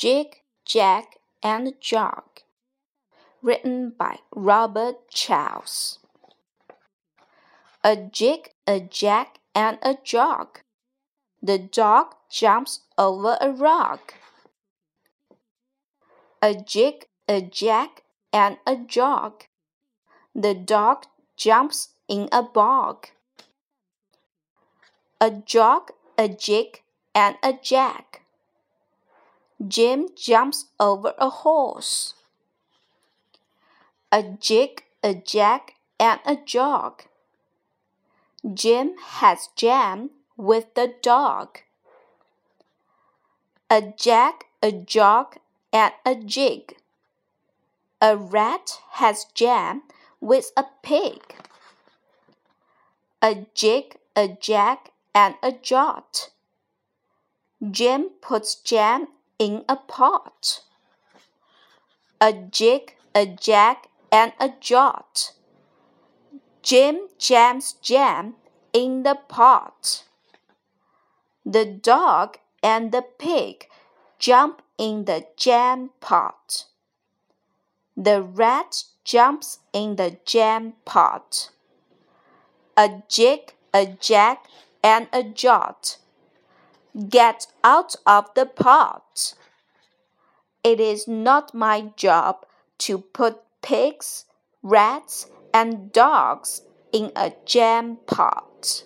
Jig, Jag, and Jog. Written by Robert Charles. A jig, a jack, and a jog. The dog jumps over a rock. A jig, a jack, and a jog. The dog jumps in a bog. A jog, a jig, and a jack. Jim jumps over a horse. A jig, a jack, and a jog. Jim has jam with the dog. A jack, a jog, and a jig. A rat has jam with a pig. A jig, a jack, and a jot. Jim puts jam in a pot. A jig, a jack, and a jot. Jim jams jam in the pot. The dog and the pig jump in the jam pot. The rat jumps in the jam pot. A jig, a jack, and a jot. Get out of the pot. It is not my job to put pigs, rats, and dogs in a jam pot.